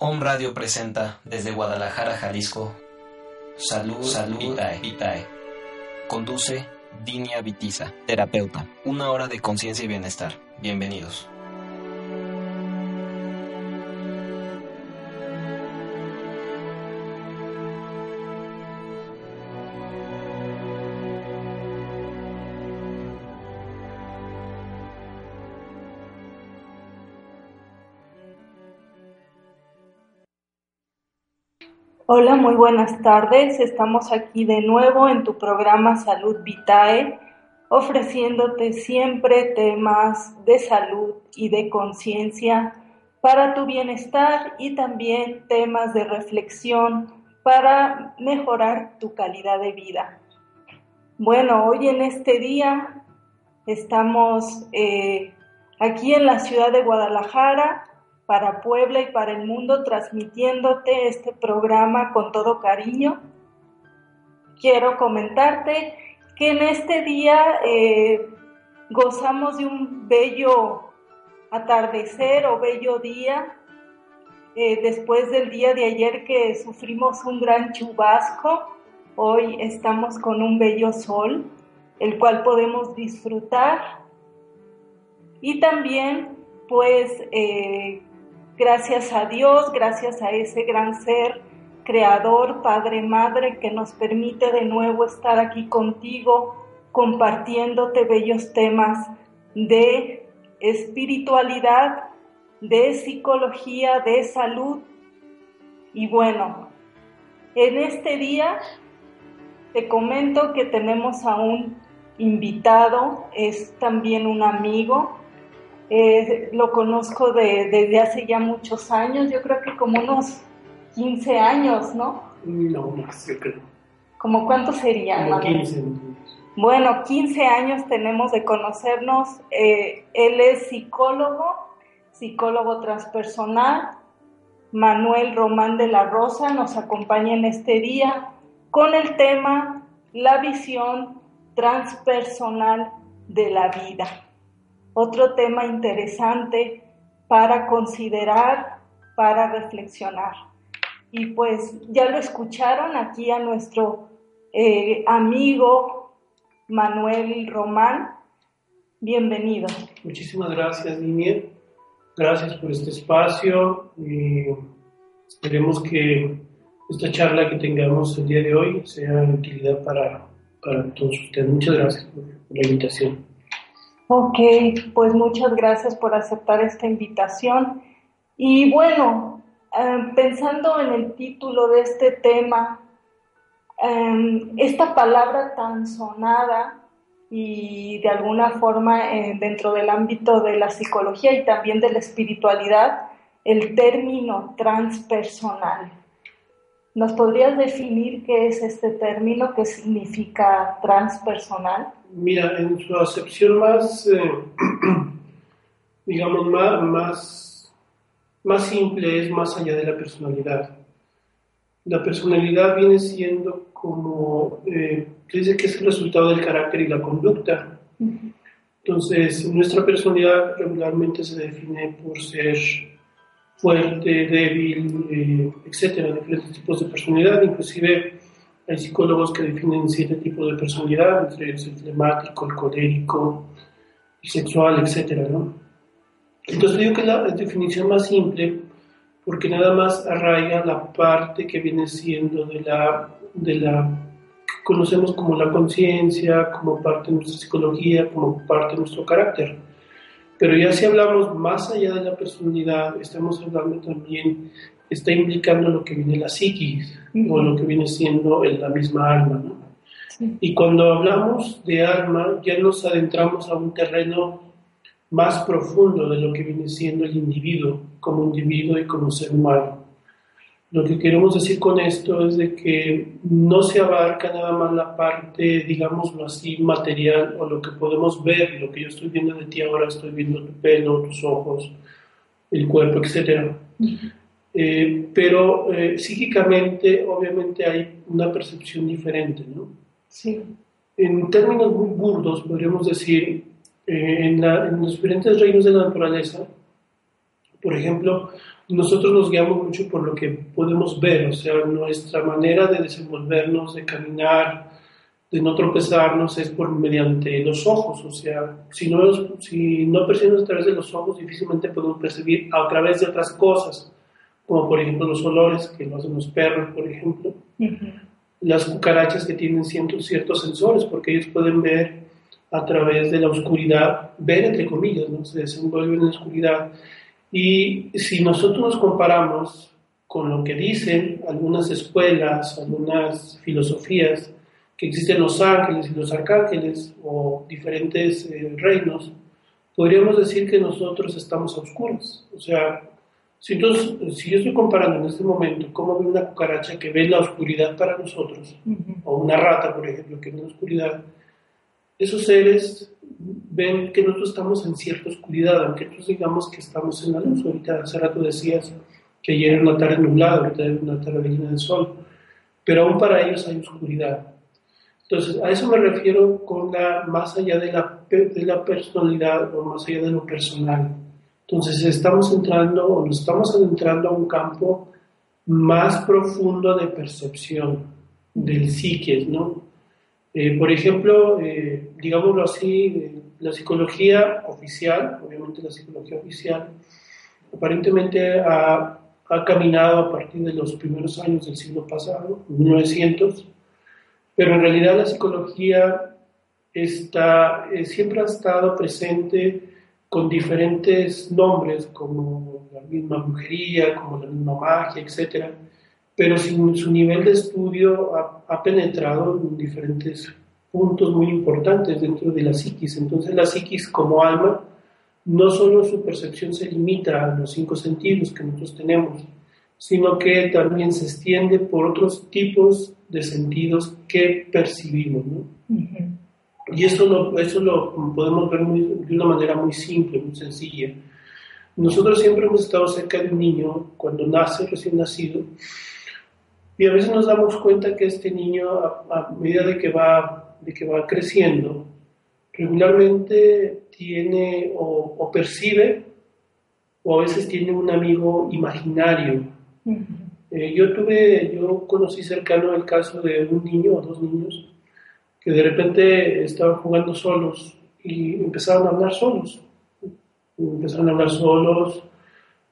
Home Radio presenta desde Guadalajara, Jalisco, Salud, Salud Vitae. Vitae. Conduce Dinia Vitiza, terapeuta. Una hora de conciencia y bienestar. Bienvenidos. Hola, muy buenas tardes. Estamos aquí de nuevo en tu programa Salud Vitae, ofreciéndote siempre temas de salud y de conciencia para tu bienestar y también temas de reflexión para mejorar tu calidad de vida. Bueno, hoy en este día estamos eh, aquí en la ciudad de Guadalajara para Puebla y para el mundo, transmitiéndote este programa con todo cariño. Quiero comentarte que en este día eh, gozamos de un bello atardecer o bello día, eh, después del día de ayer que sufrimos un gran chubasco, hoy estamos con un bello sol, el cual podemos disfrutar. Y también, pues, eh, Gracias a Dios, gracias a ese gran ser creador, Padre, Madre, que nos permite de nuevo estar aquí contigo, compartiéndote bellos temas de espiritualidad, de psicología, de salud. Y bueno, en este día te comento que tenemos a un invitado, es también un amigo, eh, lo conozco desde hace ya muchos años, yo creo que como unos 15 años, ¿no? No, más, yo creo. ¿Como cuántos serían? Como 15. Bueno, 15 años tenemos de conocernos. Eh, él es psicólogo, psicólogo transpersonal. Manuel Román de la Rosa nos acompaña en este día con el tema La visión transpersonal de la vida otro tema interesante para considerar, para reflexionar. Y pues ya lo escucharon aquí a nuestro eh, amigo Manuel Román. Bienvenido. Muchísimas gracias, Niña. Gracias por este espacio. Y esperemos que esta charla que tengamos el día de hoy sea de utilidad para, para todos ustedes. Muchas gracias por la invitación. Ok, pues muchas gracias por aceptar esta invitación. Y bueno, em, pensando en el título de este tema, em, esta palabra tan sonada y de alguna forma eh, dentro del ámbito de la psicología y también de la espiritualidad, el término transpersonal. ¿Nos podrías definir qué es este término, qué significa transpersonal? Mira, en su acepción más, eh, digamos, más, más, más simple es más allá de la personalidad. La personalidad viene siendo como, eh, dice que es el resultado del carácter y la conducta. Entonces, nuestra personalidad regularmente se define por ser fuerte, débil, eh, etcétera, diferentes tipos de personalidad, inclusive hay psicólogos que definen siete tipos de personalidad, entre el flemático, el colérico, el sexual, etc. ¿no? Entonces digo que la definición más simple porque nada más arraiga la parte que viene siendo de la, de la que conocemos como la conciencia, como parte de nuestra psicología, como parte de nuestro carácter. Pero ya si hablamos más allá de la personalidad, estamos hablando también está implicando lo que viene la psiquis o lo que viene siendo la misma alma. ¿no? Y cuando hablamos de alma, ya nos adentramos a un terreno más profundo de lo que viene siendo el individuo, como individuo y como ser humano. Lo que queremos decir con esto es de que no se abarca nada más la parte, digámoslo así, material o lo que podemos ver, lo que yo estoy viendo de ti ahora, estoy viendo tu pelo, tus ojos, el cuerpo, etc. Eh, pero eh, psíquicamente obviamente hay una percepción diferente, ¿no? Sí. En términos muy burdos podríamos decir, eh, en, los diferentes reinos de la naturaleza, por ejemplo, nosotros nos guiamos mucho por lo que podemos ver, o sea, nuestra manera de desenvolvernos, de caminar, de no tropezarnos es por mediante los ojos, o sea, si no, si no percibimos a través de los ojos, difícilmente podemos percibir a través de otras cosas, como por ejemplo los olores, que lo hacen los perros, por ejemplo, las cucarachas que tienen ciertos, ciertos sensores, porque ellos pueden ver a través de la oscuridad, ver entre comillas, ¿no? se desenvuelven en la oscuridad, y si nosotros nos comparamos con lo que dicen algunas escuelas, algunas filosofías, que existen los ángeles y los arcángeles o diferentes eh, reinos, podríamos decir que nosotros estamos a oscuras. O sea, si, entonces, si yo estoy comparando en este momento cómo ve una cucaracha que ve la oscuridad para nosotros, o una rata, por ejemplo, que ve la oscuridad, esos seres ven que nosotros estamos en cierta oscuridad, aunque nosotros digamos que estamos en la luz. Ahorita hace rato decías que ayer era una tarde nublada, ahorita era una tarde llena de sol, pero aún para ellos hay oscuridad. Entonces, a eso me refiero con la más allá de la, de la personalidad o más allá de lo personal. Entonces, estamos entrando o nos estamos adentrando a un campo más profundo de percepción del psique, ¿no? Eh, por ejemplo, eh, digámoslo así, eh, la psicología oficial, obviamente la psicología oficial, aparentemente ha, ha, caminado a partir de los primeros años del siglo pasado, 1900, pero en realidad la psicología está, siempre ha estado presente con diferentes nombres, como la misma brujería, como la misma magia, etc. Pero sin su nivel de estudio ha, ha penetrado en diferentes puntos muy importantes dentro de la psiquis. Entonces la psiquis como alma, no solo su percepción se limita a los cinco sentidos que nosotros tenemos, sino que también se extiende por otros tipos de sentidos que percibimos. Y eso lo, eso lo podemos ver de una manera muy simple, muy sencilla. Nosotros siempre hemos estado cerca de un niño cuando nace, recién nacido, y a veces nos damos cuenta que este niño, a, medida de que, va, de que va creciendo, regularmente tiene o, o, percibe o a veces tiene un amigo imaginario. Eh, yo tuve, yo conocí cercano el caso de un niño o dos niños que de repente estaban jugando solos y empezaron a hablar solos. Empezaron a hablar solos,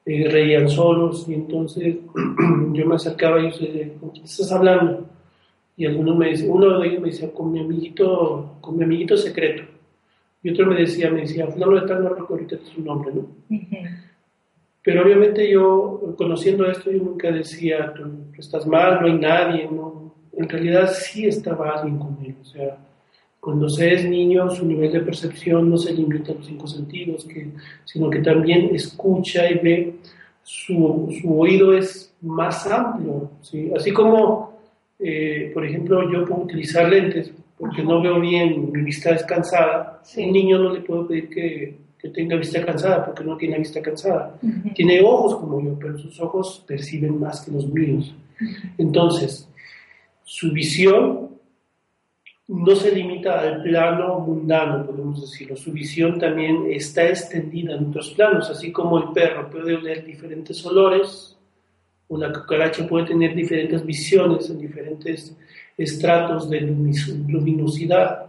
eh, reían solos y entonces yo me acercaba y ellos ¿con quién estás hablando? Y alguno me dice, uno de ellos me decía, con mi amiguito, con mi amiguito secreto. Y otro me decía, me decía, fulano de tal, no recuerdo ahorita su nombre, ¿no? Pero obviamente yo, conociendo esto, yo nunca decía, tú estás mal, no hay nadie, ¿no? En realidad sí estaba alguien con él, o sea, cuando se es niño, su nivel de percepción no se limita a los cinco sentidos, que, sino que también escucha y ve, su, su oído es más amplio. ¿sí? Así como, eh, por ejemplo, yo puedo utilizar lentes porque no veo bien, mi vista es cansada, un niño no le puedo pedir que, que, tenga vista cansada porque no tiene vista cansada. Tiene ojos como yo, pero sus ojos perciben más que los míos. Entonces, su visión no se limita al plano mundano, podemos decirlo. Su visión también está extendida en otros planos, así como el perro puede oler diferentes olores, la cucaracha puede tener diferentes visiones en diferentes estratos de luminosidad.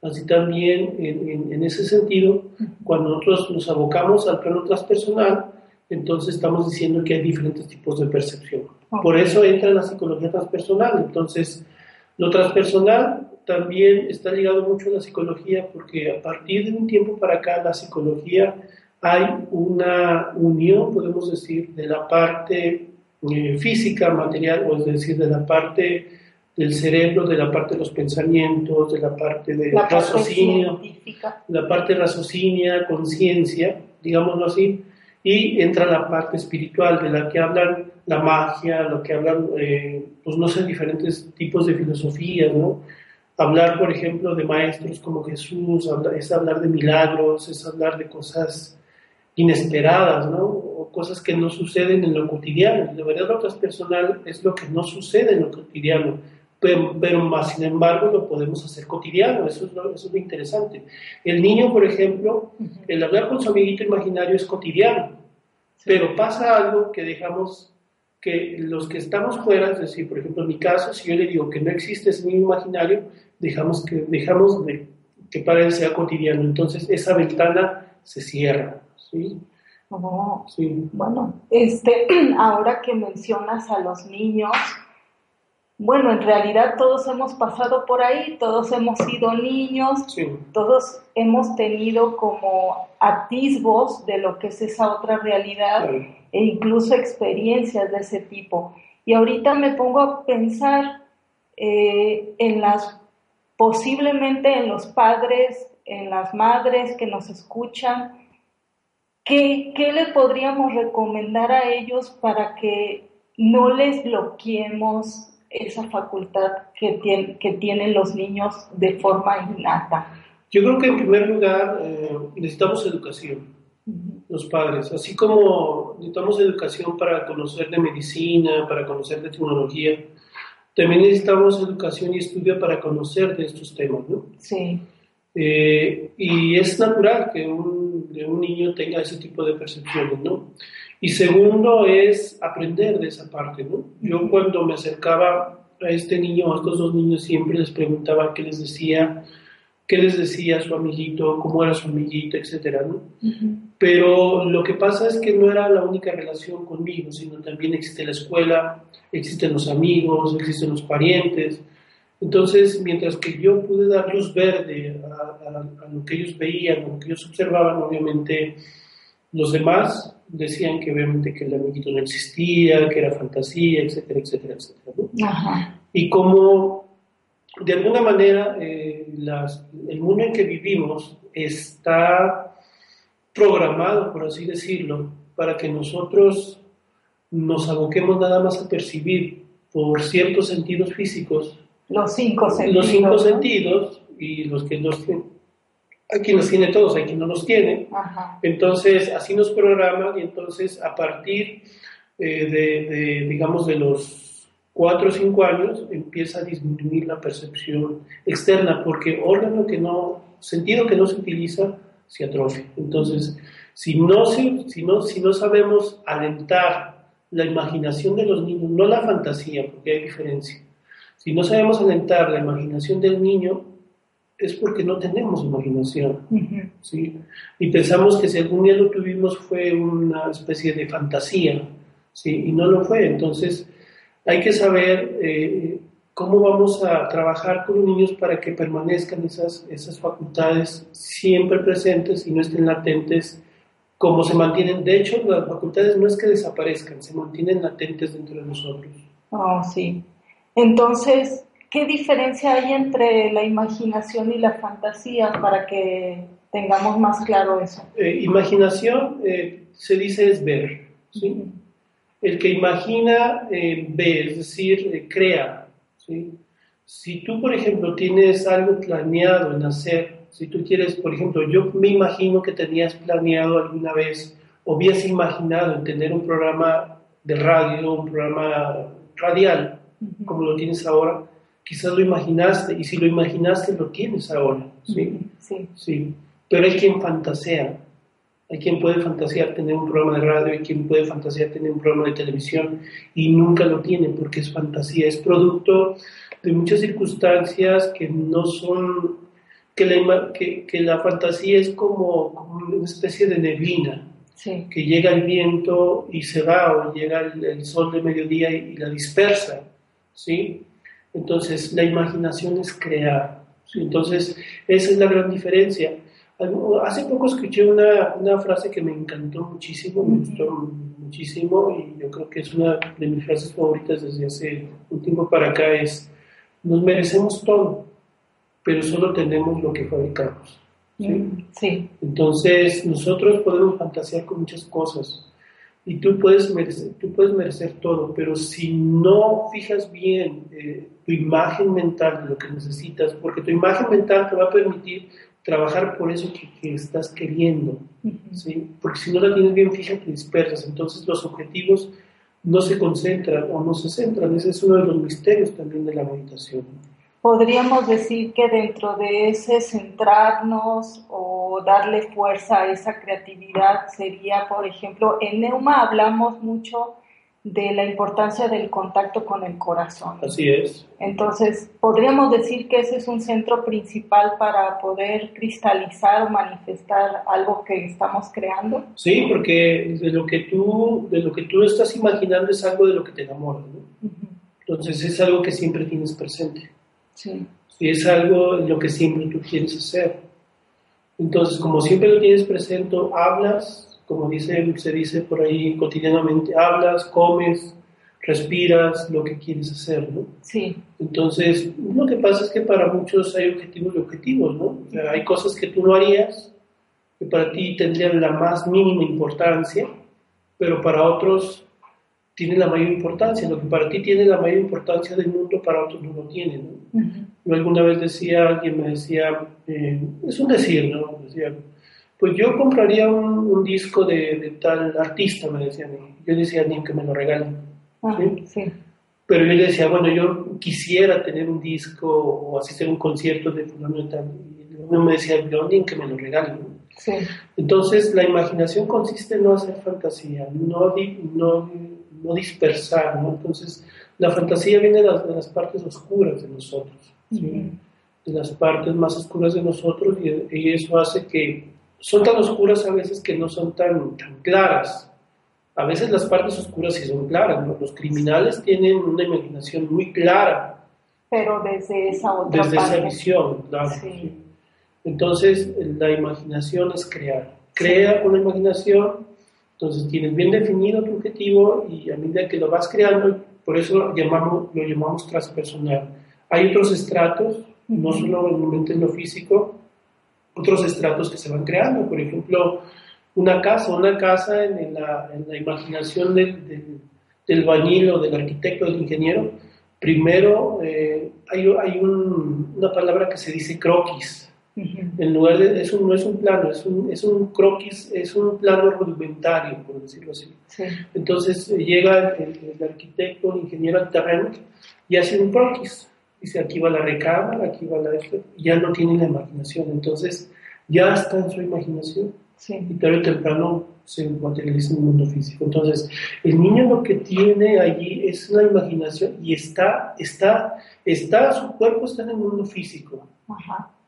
Así también, en, ese sentido, cuando nosotros nos abocamos al plano transpersonal, entonces estamos diciendo que hay diferentes tipos de percepción. Por eso entra en la psicología transpersonal. Entonces, lo transpersonal también está ligado mucho a la psicología porque a partir de un tiempo para acá la psicología hay una unión, podemos decir, de la parte eh, física, material, o es decir, de la parte del cerebro, de la parte de los pensamientos, de la parte de la raciocinio, la parte raciocinia, conciencia, digámoslo así, y entra la parte espiritual de la que hablan la magia, lo que hablan, eh, pues no sé, diferentes tipos de filosofía, ¿no? Hablar, por ejemplo, de maestros como Jesús, es hablar de milagros, es hablar de cosas inesperadas, ¿no? O cosas que no suceden en lo cotidiano. De verdad, lo transpersonal es lo que no sucede en lo cotidiano, pero, pero más, sin embargo, lo podemos hacer cotidiano. Eso es, lo, eso es lo interesante. El niño, por ejemplo, el hablar con su amiguito imaginario es cotidiano Pero pasa algo que dejamos que los que estamos fuera, es decir, por ejemplo, en mi caso, si yo le digo que no existe ese niño imaginario, dejamos que dejamos de que para él sea cotidiano. Entonces, esa ventana se cierra. ¿sí? Oh, sí. Bueno, este, ahora que mencionas a los niños, bueno, en realidad todos hemos pasado por ahí, todos hemos sido niños, todos hemos tenido como atisbos de lo que es esa otra realidad e incluso experiencias de ese tipo. Y ahorita me pongo a pensar eh, en las, posiblemente en los padres, en las madres que nos escuchan, ¿qué, qué le podríamos recomendar a ellos para que no les bloqueemos esa facultad que, que tienen los niños de forma innata? Yo creo que en primer lugar eh, necesitamos educación, los padres, así como necesitamos educación para conocer de medicina, para conocer de tecnología, también necesitamos educación y estudio para conocer de estos temas, ¿no? Sí. Eh, y es natural que un, un niño tenga ese tipo de percepciones, ¿no? Y segundo es aprender de esa parte, ¿no? Yo cuando me acercaba a este niño, a estos dos niños, siempre les preguntaba qué les decía, qué les decía su amiguito, cómo era su amiguito, etcétera, ¿no? Pero lo que pasa es que no era la única relación conmigo, sino también existe la escuela, existen los amigos, existen los parientes. Entonces, mientras que yo pude dar luz verde a, a lo que ellos veían, a lo que ellos observaban, obviamente los demás decían que obviamente que el amiguito no existía, que era fantasía, etcétera, etcétera, etcétera. Y como de alguna manera eh, el mundo en que vivimos está programado, por así decirlo, para que nosotros nos aboquemos nada más a percibir por ciertos sentidos físicos. Los cinco sentidos. Los cinco sentidos y los que los hay quien los tiene todos, hay quien no los tiene. Entonces, así nos programan y entonces a partir eh, de, digamos, de los cuatro o cinco años empieza a disminuir la percepción externa porque órgano que no, sentido que no se utiliza, se atrofia. Entonces, si no, si, no, si no sabemos alentar la imaginación de los niños, no la fantasía, porque hay diferencia, si no sabemos alentar la imaginación del niño, es porque no tenemos imaginación. ¿sí? Y pensamos que si algún día lo tuvimos fue una especie de fantasía, ¿sí? y no lo fue. Entonces, hay que saber eh, cómo vamos a trabajar con los niños para que permanezcan esas, esas facultades siempre presentes y no estén latentes como se mantienen. De hecho, las facultades no es que desaparezcan, se mantienen latentes dentro de nosotros. Oh, sí. Entonces, ¿Qué diferencia hay entre la imaginación y la fantasía para que tengamos más claro eso? Eh, imaginación eh, se dice es ver. ¿sí? El que imagina eh, ve, es decir, crea. ¿sí? Si tú, por ejemplo, tienes algo planeado en hacer, si tú quieres, por ejemplo, yo me imagino que tenías planeado alguna vez o habías imaginado en tener un programa de radio, un programa radial, como lo tienes ahora, quizás lo imaginaste y si lo imaginaste lo tienes ahora, ¿sí? Sí. sí. Pero hay quien fantasea, hay quien puede fantasear tener un programa de radio, hay quien puede fantasear tener un programa de televisión y nunca lo tiene porque es fantasía, es producto de muchas circunstancias que no son, que la, que, que la fantasía es como, como, una especie de neblina. Sí. que llega el viento y se va o llega el, el sol de mediodía y, y la dispersa, ¿sí? Entonces, la imaginación es crear. Entonces, esa es la gran diferencia. Hace poco escuché una, una, frase que me encantó muchísimo, me gustó muchísimo y yo creo que es una de mis frases favoritas desde hace un tiempo para acá, es, nos merecemos todo, pero solo tenemos lo que fabricamos. ¿sí? Entonces, nosotros podemos fantasear con muchas cosas, y tú puedes merecer, tú puedes merecer todo, pero si no fijas bien eh, tu imagen mental de lo que necesitas, porque tu imagen mental te va a permitir trabajar por eso que, estás queriendo, ¿sí? porque si no la tienes bien fija te dispersas, entonces los objetivos no se concentran o no se centran, ese es uno de los misterios también de la meditación. Podríamos decir que dentro de ese centrarnos o o darle fuerza a esa creatividad sería, por ejemplo, en Neuma hablamos mucho de la importancia del contacto con el corazón. Así es. Entonces, podríamos decir que ese es un centro principal para poder cristalizar o manifestar algo que estamos creando. Sí, porque de lo que tú, de lo que tú estás imaginando es algo de lo que te enamora, ¿no? Entonces es algo que siempre tienes presente. Sí. Y es algo lo que siempre tú quieres hacer. Entonces, como siempre lo tienes presente, hablas, como dice, se dice por ahí cotidianamente, hablas, comes, respiras, lo que quieres hacer, ¿no? Sí. Entonces, lo que pasa es que para muchos hay objetivos y objetivos, ¿no? O sea, hay cosas que tú no harías, que para ti tendrían la más mínima importancia, pero para otros tienen la mayor importancia. Lo que para ti tiene la mayor importancia del mundo, para otros no lo tiene, ¿no? Yo alguna vez decía, alguien me decía, eh, es un decir, ¿no? Decía, pues yo compraría un, disco de, tal artista, me decían. Yo decía, ni que me lo regalen. Ah, ¿sí? Pero yo le decía, bueno, yo quisiera tener un disco o asistir a un concierto de fulano y tal. Y uno me decía, yo ni que me lo regalen. Sí. Entonces, la imaginación consiste en no hacer fantasía, no, no, no dispersar, ¿no? Entonces, la fantasía viene de las, partes oscuras de nosotros, ¿sí? de las partes más oscuras de nosotros y eso hace que son tan oscuras a veces que no son tan, tan claras. A veces las partes oscuras sí son claras, los criminales tienen una imaginación muy clara. Pero desde esa otra Desde esa visión, claro. Entonces, la imaginación es crear. Crea la imaginación, entonces tienes bien definido tu objetivo y a medida que lo vas creando, por eso lo llamamos, lo llamamos transpersonal. Hay otros estratos, no solamente en lo físico, otros estratos que se van creando. Por ejemplo, una casa, una casa en la, en la imaginación del, del, bañil o del arquitecto, del ingeniero, primero eh, hay, hay un, una palabra que se dice croquis. En lugar de, eso no es un plano, es un, es un croquis, es un plano rudimentario, por decirlo así. Entonces eh, llega el, el, arquitecto, el ingeniero al terreno y hace un croquis. Dice aquí va la recámara, aquí va la ya no tiene la imaginación, entonces ya está en su imaginación. Y tarde o temprano se materializa en el mundo físico. Entonces, el niño lo que tiene allí es una imaginación y está, está, está, su cuerpo está en el mundo físico,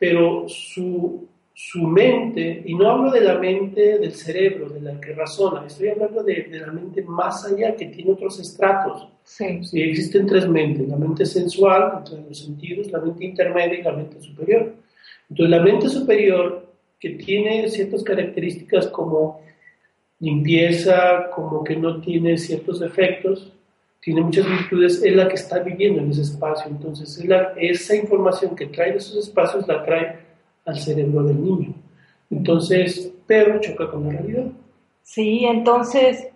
pero su, su mente, y no hablo de la mente del cerebro, de la que razona, estoy hablando de, de la mente más allá, que tiene otros estratos. Sí. sí. existen tres mentes, la mente sensual, entre los sentidos, la mente intermedia y la mente superior. Entonces, la mente superior, que tiene ciertas características como limpieza, como que no tiene ciertos efectos, tiene muchas virtudes, es la que está viviendo en ese espacio. Entonces, esa información que trae de esos espacios la trae al cerebro del niño. Entonces, pero choca con la realidad. Sí, entonces,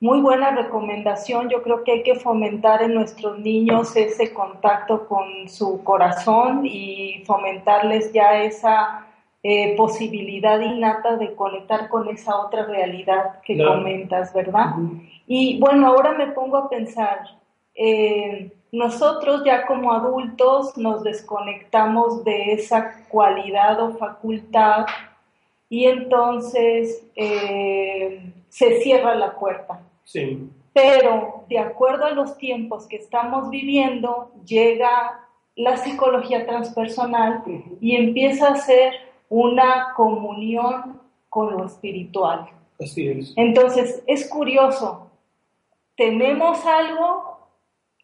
muy buena recomendación. Yo creo que hay que fomentar en nuestros niños ese contacto con su corazón y fomentarles ya esa eh, posibilidad innata de conectar con esa otra realidad que comentas, ¿verdad? Y bueno, ahora me pongo a pensar, eh, nosotros ya como adultos nos desconectamos de esa cualidad o facultad y entonces eh, se cierra la puerta. Sí. Pero de acuerdo a los tiempos que estamos viviendo, llega la psicología transpersonal y empieza a ser una comunión con lo espiritual. Así es. Entonces, es curioso, tenemos algo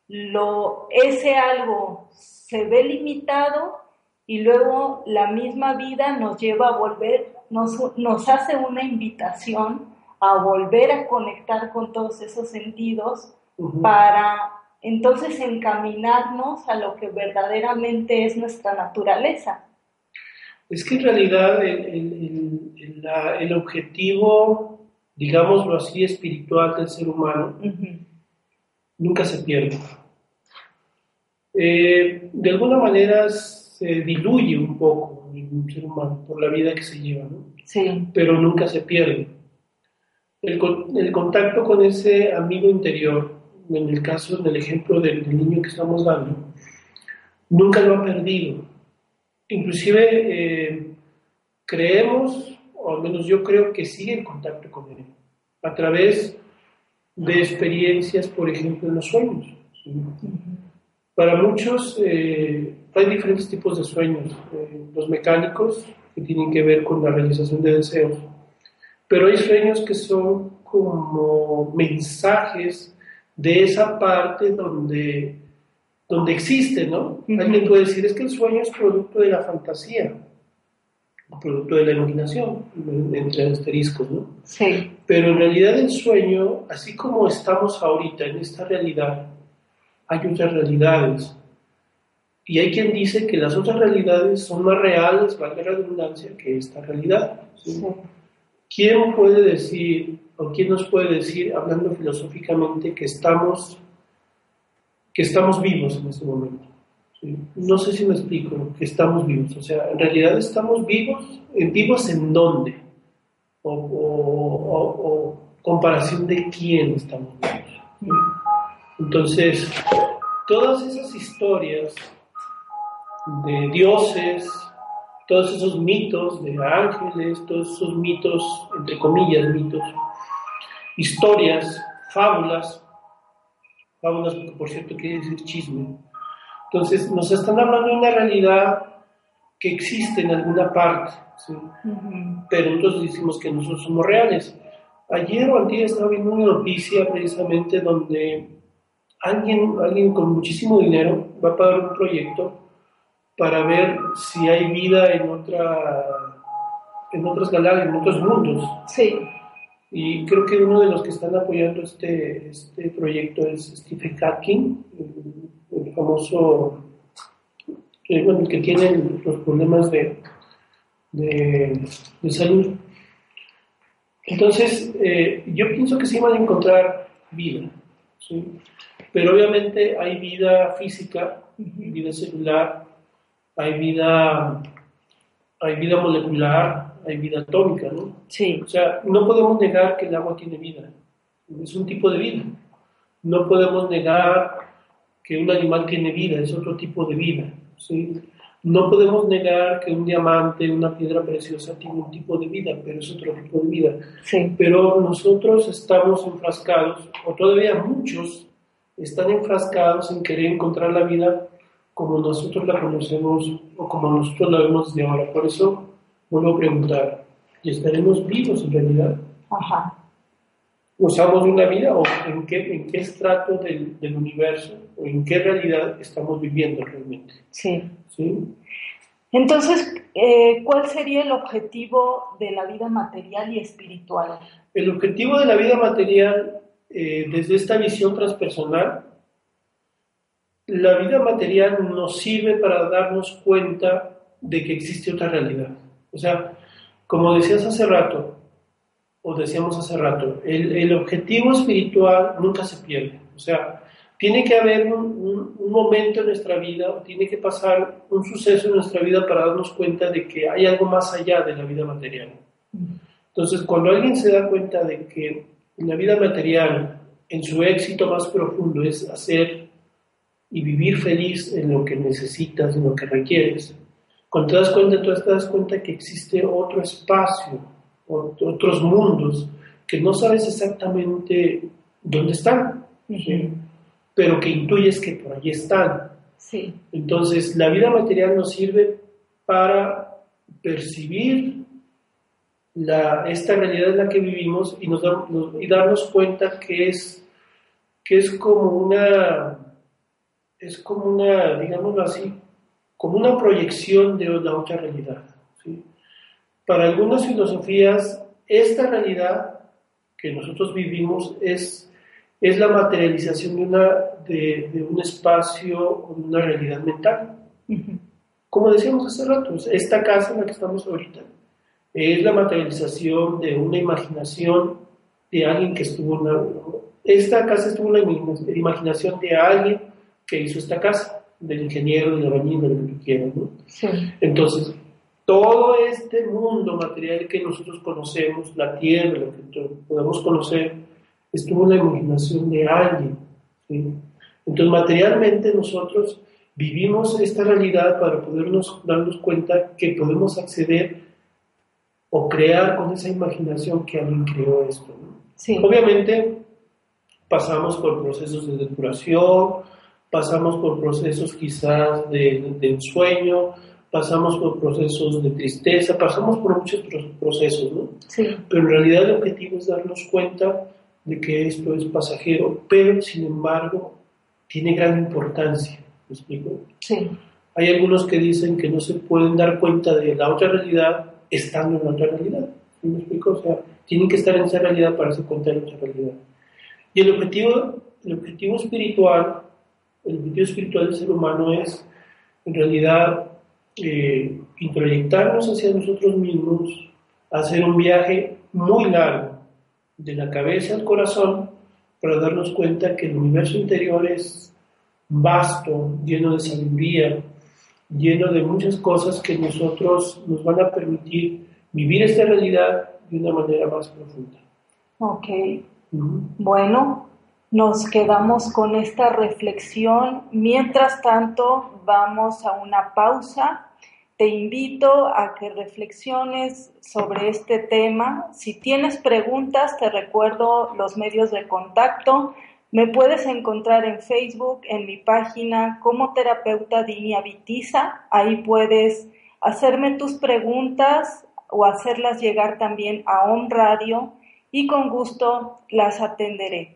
lo, ese algo se ve limitado y luego la misma vida nos lleva a volver, nos, nos hace una invitación a volver a conectar con todos esos sentidos para entonces encaminarnos a lo que verdaderamente es nuestra naturaleza. Es que en realidad el, objetivo, digámoslo así, espiritual del ser humano, nunca se pierde. Eh, de alguna manera se diluye un poco el ser humano por la vida que se lleva, ¿no? Sí. pero nunca se pierde. El, el, contacto con ese amigo interior, en el caso, en el ejemplo del, niño que estamos dando, nunca lo ha perdido. Inclusive eh, creemos, o al menos yo creo que sigue en contacto con él, a través de experiencias, por ejemplo, en los sueños. Para muchos eh, hay diferentes tipos de sueños, eh, los mecánicos, que tienen que ver con la realización de deseos, pero hay sueños que son como mensajes de esa parte donde, donde existe, ¿no? Alguien puede decir, es que el sueño es producto de la fantasía, producto de la imaginación, entre asteriscos, ¿no? Sí. Pero en realidad el sueño, así como estamos ahorita en esta realidad, hay otras realidades. Y hay quien dice que las otras realidades son más reales, valga la redundancia, que esta realidad. ¿Quién puede decir, o quién nos puede decir, hablando filosóficamente, que estamos, que estamos vivos en este momento? No sé si me explico, que estamos vivos. O sea, en realidad estamos vivos, ¿vivos en dónde? O, comparación de quién estamos vivos. Entonces, todas esas historias de dioses, todos esos mitos de ángeles, todos esos mitos, entre comillas, mitos, historias, fábulas, fábulas por cierto quiere decir chisme. Entonces nos están hablando de una realidad que existe en alguna parte, pero entonces decimos que nosotros somos reales. Ayer o antes estaba viendo una noticia precisamente donde alguien, alguien con muchísimo dinero va a pagar un proyecto para ver si hay vida en otra en otras galaxias, en otros mundos. Sí. Y creo que uno de los que están apoyando este, este proyecto es Stephen Hawking, el, famoso, que, bueno, que tiene los problemas de, de, salud. Entonces, eh, yo pienso que sí van a encontrar vida, ¿sí? pero obviamente hay vida física, vida celular, hay vida, hay vida molecular, hay vida atómica, ¿no? Sí. O sea, no podemos negar que el agua tiene vida, es un tipo de vida. No podemos negar que un animal tiene vida, es otro tipo de vida, ¿sí? No podemos negar que un diamante, una piedra preciosa tiene un tipo de vida, pero es otro tipo de vida. Sí. Pero nosotros estamos enfrascados, o todavía muchos están enfrascados en querer encontrar la vida como nosotros la conocemos o como nosotros la vemos de ahora. Por eso vuelvo a preguntar, ¿y estaremos vivos en realidad? Ajá. ¿Usamos una vida o en qué, en qué estrato del, del universo o en qué realidad estamos viviendo realmente? Sí. ¿Sí? Entonces, eh, ¿cuál sería el objetivo de la vida material y espiritual? El objetivo de la vida material, eh, desde esta visión transpersonal, la vida material nos sirve para darnos cuenta de que existe otra realidad. O sea, como decías hace rato, o decíamos hace rato, el, objetivo espiritual nunca se pierde. O sea, tiene que haber un, momento en nuestra vida, tiene que pasar un suceso en nuestra vida para darnos cuenta de que hay algo más allá de la vida material. Entonces, cuando alguien se da cuenta de que la vida material, en su éxito más profundo, es hacer y vivir feliz en lo que necesitas, en lo que requieres. Cuando te das cuenta, tú te das cuenta que existe otro espacio, otros mundos, que no sabes exactamente dónde están, pero que intuyes que por allí están. Sí. Entonces, la vida material nos sirve para percibir la, esta realidad en la que vivimos y, nos, y darnos cuenta que es, que es como una es como una, digámoslo así, como una proyección de la otra realidad. Para algunas filosofías, esta realidad que nosotros vivimos es, es la materialización de, una, de, un espacio o de una realidad mental. Como decíamos hace rato, esta casa en la que estamos ahorita es la materialización de una imaginación de alguien que estuvo en la, esta casa estuvo en la imaginación de alguien que hizo esta casa, del ingeniero, del albañil, de lo que quieras, ¿no? Entonces, todo este mundo material que nosotros conocemos, la tierra, lo que podemos conocer, estuvo en la imaginación de alguien. Entonces, materialmente nosotros vivimos esta realidad para podernos darnos cuenta que podemos acceder o crear con esa imaginación que alguien creó esto. Obviamente pasamos por procesos de depuración, pasamos por procesos quizás de, de ensueño, pasamos por procesos de tristeza, pasamos por muchos procesos, ¿no? Sí. Pero en realidad el objetivo es darnos cuenta de que esto es pasajero, pero sin embargo tiene gran importancia. ¿Me explico? Sí. Hay algunos que dicen que no se pueden dar cuenta de la otra realidad estando en la otra realidad. ¿Me explico? O sea, tienen que estar en esa realidad para darse cuenta de la otra realidad. Y el objetivo, el objetivo espiritual, el objetivo espiritual del ser humano es, en realidad, eh, introyectarnos hacia nosotros mismos, hacer un viaje muy largo, de la cabeza al corazón, para darnos cuenta que el universo interior es vasto, lleno de sabiduría, lleno de muchas cosas que nosotros nos van a permitir vivir esta realidad de una manera más profunda. Ok. Bueno, nos quedamos con esta reflexión. Mientras tanto, vamos a una pausa. Te invito a que reflexiones sobre este tema. Si tienes preguntas, te recuerdo los medios de contacto. Me puedes encontrar en Facebook, en mi página como terapeuta Dinia. Ahí puedes hacerme tus preguntas o hacerlas llegar también a On Radio y con gusto las atenderé.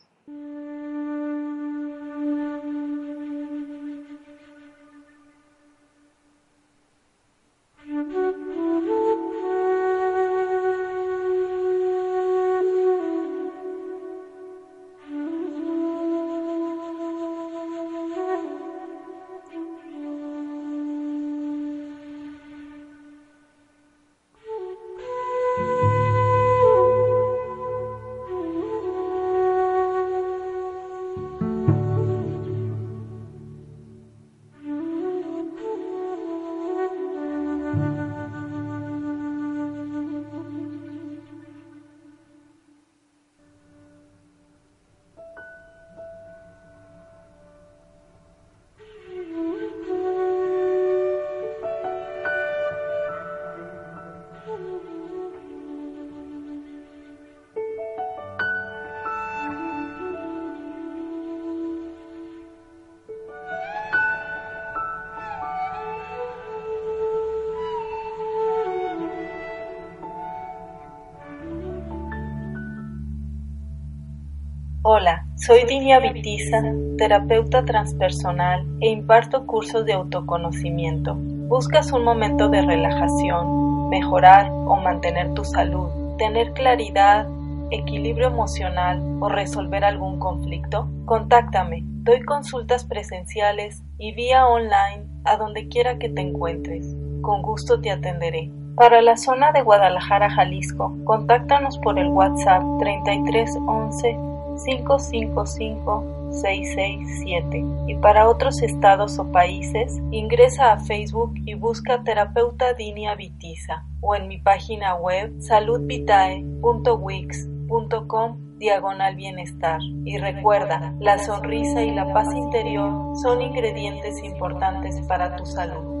Hola, soy Dinia Vitiza, terapeuta transpersonal e imparto cursos de autoconocimiento. ¿Buscas un momento de relajación, mejorar o mantener tu salud, tener claridad, equilibrio emocional o resolver algún conflicto? Contáctame. Doy consultas presenciales y vía online a donde quiera que te encuentres. Con gusto te atenderé. Para la zona de Guadalajara, Jalisco, contáctanos por el WhatsApp 3311 555-667 y para otros estados o países ingresa a Facebook y busca terapeuta Dinia Vitiza o en mi página web saludvitae.wix.com diagonal bienestar y recuerda, la sonrisa y la paz interior son ingredientes importantes para tu salud.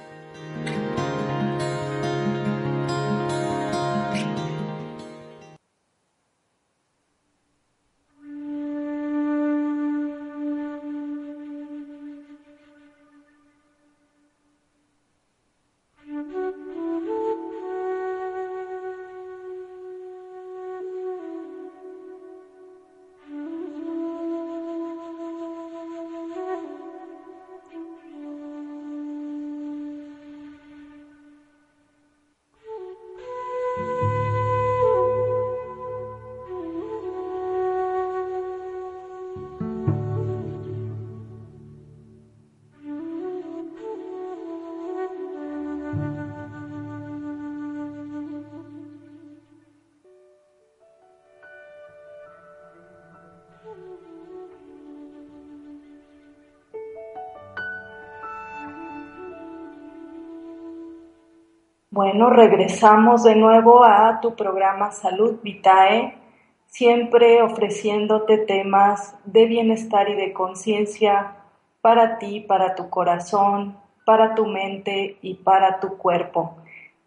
Bueno, regresamos de nuevo a tu programa Salud Vitae, siempre ofreciéndote temas de bienestar y de conciencia para ti, para tu corazón, para tu mente y para tu cuerpo.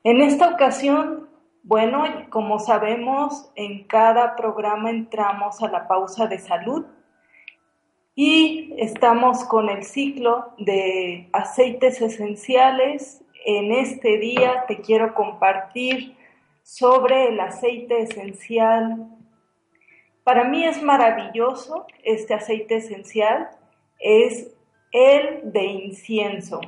En esta ocasión, bueno, como sabemos, en cada programa entramos a la pausa de salud y estamos con el ciclo de aceites esenciales. En este día te quiero compartir sobre el aceite esencial. Para mí es maravilloso este aceite esencial, es el de incienso.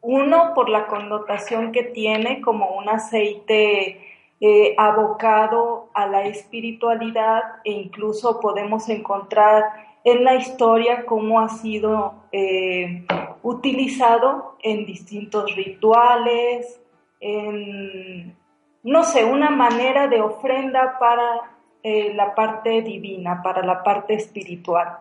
Uno, por la connotación que tiene como un aceite eh, abocado a la espiritualidad e incluso podemos encontrar en la historia cómo ha sido eh, utilizado en distintos rituales, en, no sé, una manera de ofrenda para eh, la parte divina, para la parte espiritual.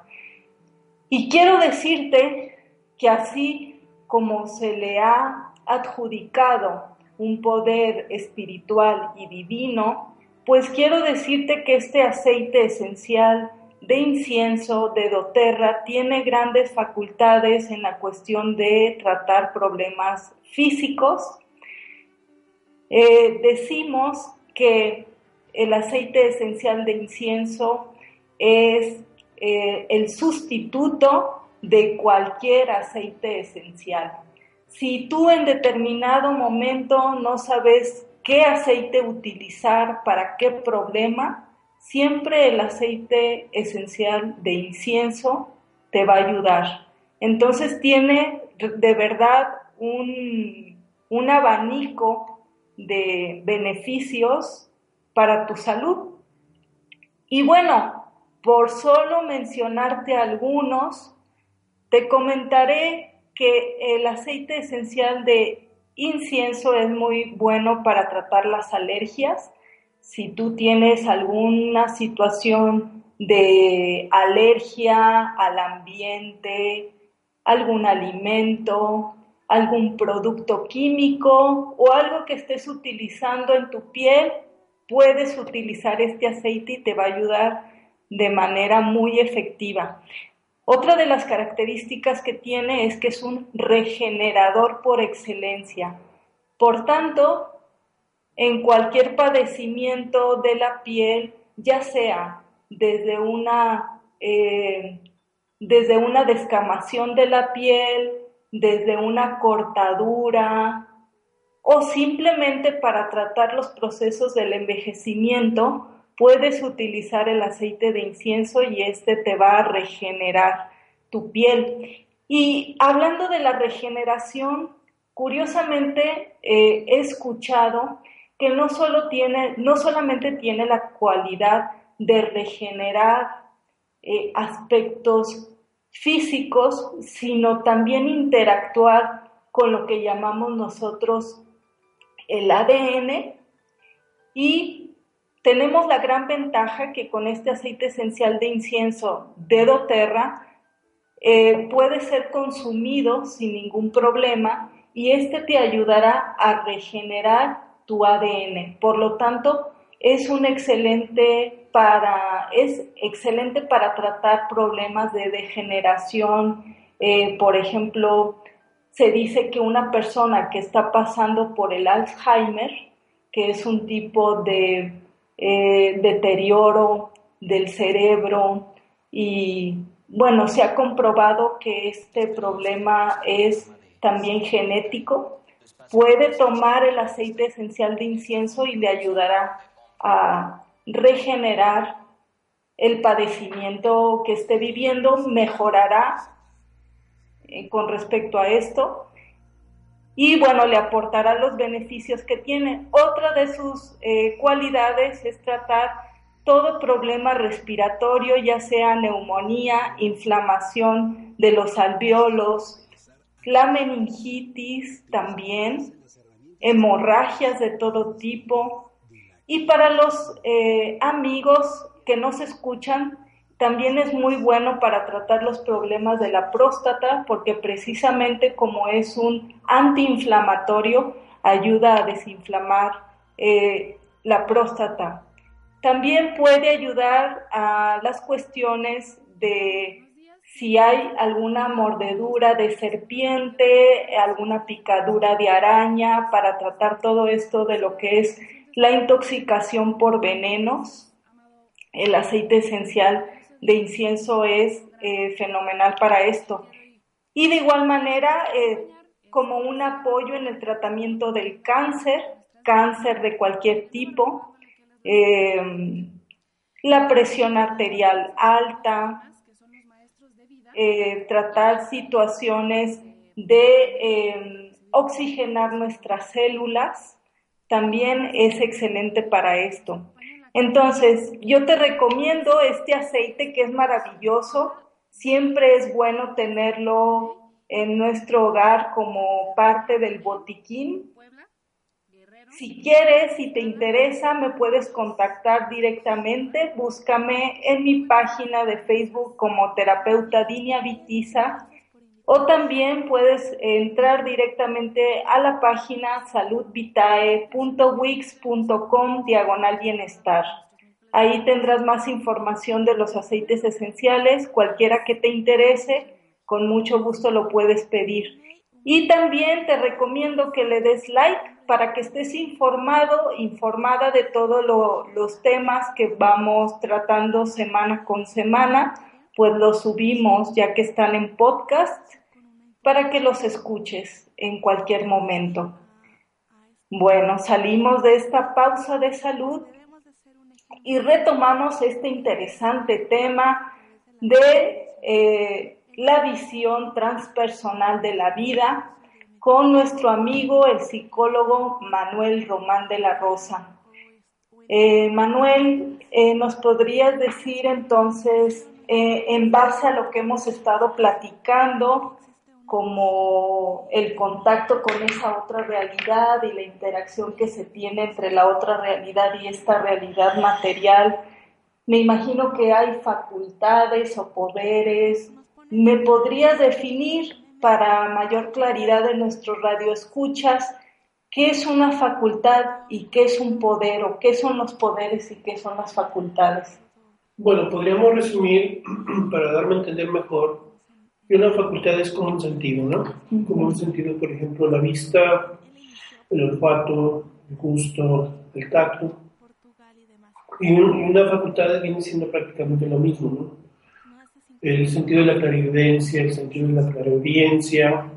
Y quiero decirte que así como se le ha adjudicado un poder espiritual y divino, pues quiero decirte que este aceite esencial de incienso de doTERRA tiene grandes facultades en la cuestión de tratar problemas físicos. Eh, decimos que el aceite esencial de incienso es eh, el sustituto de cualquier aceite esencial. Si tú en determinado momento no sabes qué aceite utilizar para qué problema, siempre el aceite esencial de incienso te va a ayudar. Entonces tiene de verdad un, un abanico de beneficios para tu salud. Y bueno, por solo mencionarte algunos, te comentaré que el aceite esencial de incienso es muy bueno para tratar las alergias. Si tú tienes alguna situación de alergia al ambiente, algún alimento, algún producto químico o algo que estés utilizando en tu piel, puedes utilizar este aceite y te va a ayudar de manera muy efectiva. Otra de las características que tiene es que es un regenerador por excelencia. Por tanto, en cualquier padecimiento de la piel, ya sea desde una, eh, desde una descamación de la piel, desde una cortadura o simplemente para tratar los procesos del envejecimiento, puedes utilizar el aceite de incienso y este te va a regenerar tu piel. Y hablando de la regeneración, curiosamente eh, he escuchado que no, solo tiene, no solamente tiene la cualidad de regenerar eh, aspectos físicos, sino también interactuar con lo que llamamos nosotros el ADN y tenemos la gran ventaja que con este aceite esencial de incienso de doTERRA eh, puede ser consumido sin ningún problema y este te ayudará a regenerar tu ADN. Por lo tanto, es un excelente para, es excelente para tratar problemas de degeneración. Eh, por ejemplo, se dice que una persona que está pasando por el Alzheimer, que es un tipo de eh, deterioro del cerebro y bueno, se ha comprobado que este problema es también genético. Puede tomar el aceite esencial de incienso y le ayudará a regenerar el padecimiento que esté viviendo, mejorará eh, con respecto a esto y bueno, le aportará los beneficios que tiene. Otra de sus eh, cualidades es tratar todo problema respiratorio, ya sea neumonía, inflamación de los alveolos, la meningitis también, hemorragias de todo tipo. Y para los eh, amigos que nos escuchan, también es muy bueno para tratar los problemas de la próstata porque precisamente como es un antiinflamatorio ayuda a desinflamar eh, la próstata. También puede ayudar a las cuestiones de si hay alguna mordedura de serpiente, alguna picadura de araña, para tratar todo esto de lo que es la intoxicación por venenos. El aceite esencial de incienso es eh, fenomenal para esto. Y de igual manera, eh, como un apoyo en el tratamiento del cáncer, cáncer de cualquier tipo, eh, la presión arterial alta, tratar situaciones de oxigenar nuestras células, también es excelente para esto. Entonces, yo te recomiendo este aceite que es maravilloso. Siempre es bueno tenerlo en nuestro hogar como parte del botiquín. Si quieres, si te interesa, me puedes contactar directamente. Búscame en mi página de Facebook como terapeuta Dinia Vitiza o también puedes entrar directamente a la página saludvitae.wix.com diagonal bienestar. Ahí tendrás más información de los aceites esenciales, cualquiera que te interese, con mucho gusto lo puedes pedir. Y también te recomiendo que le des like para que estés informado, informada de todos los temas que vamos tratando semana con semana pues los subimos ya que están en podcast para que los escuches en cualquier momento. Bueno, salimos de esta pausa de salud y retomamos este interesante tema de eh, la visión transpersonal de la vida con nuestro amigo el psicólogo Manuel Román de la Rosa. Eh, Manuel, eh, ¿nos podrías decir entonces eh, en base a lo que hemos estado platicando, como el contacto con esa otra realidad y la interacción que se tiene entre la otra realidad y esta realidad material. Me imagino que hay facultades o poderes. ¿Me podrías definir para mayor claridad de nuestros radioescuchas qué es una facultad y qué es un poder o qué son los poderes y qué son las facultades? Bueno, podríamos resumir, para darme a entender mejor, que una facultad es como un sentido, ¿no? Como un sentido, por ejemplo, la vista, el olfato, el gusto, el tacto. Y, una facultad viene siendo prácticamente lo mismo, ¿no? El sentido de la clarividencia, el sentido de la clarividencia,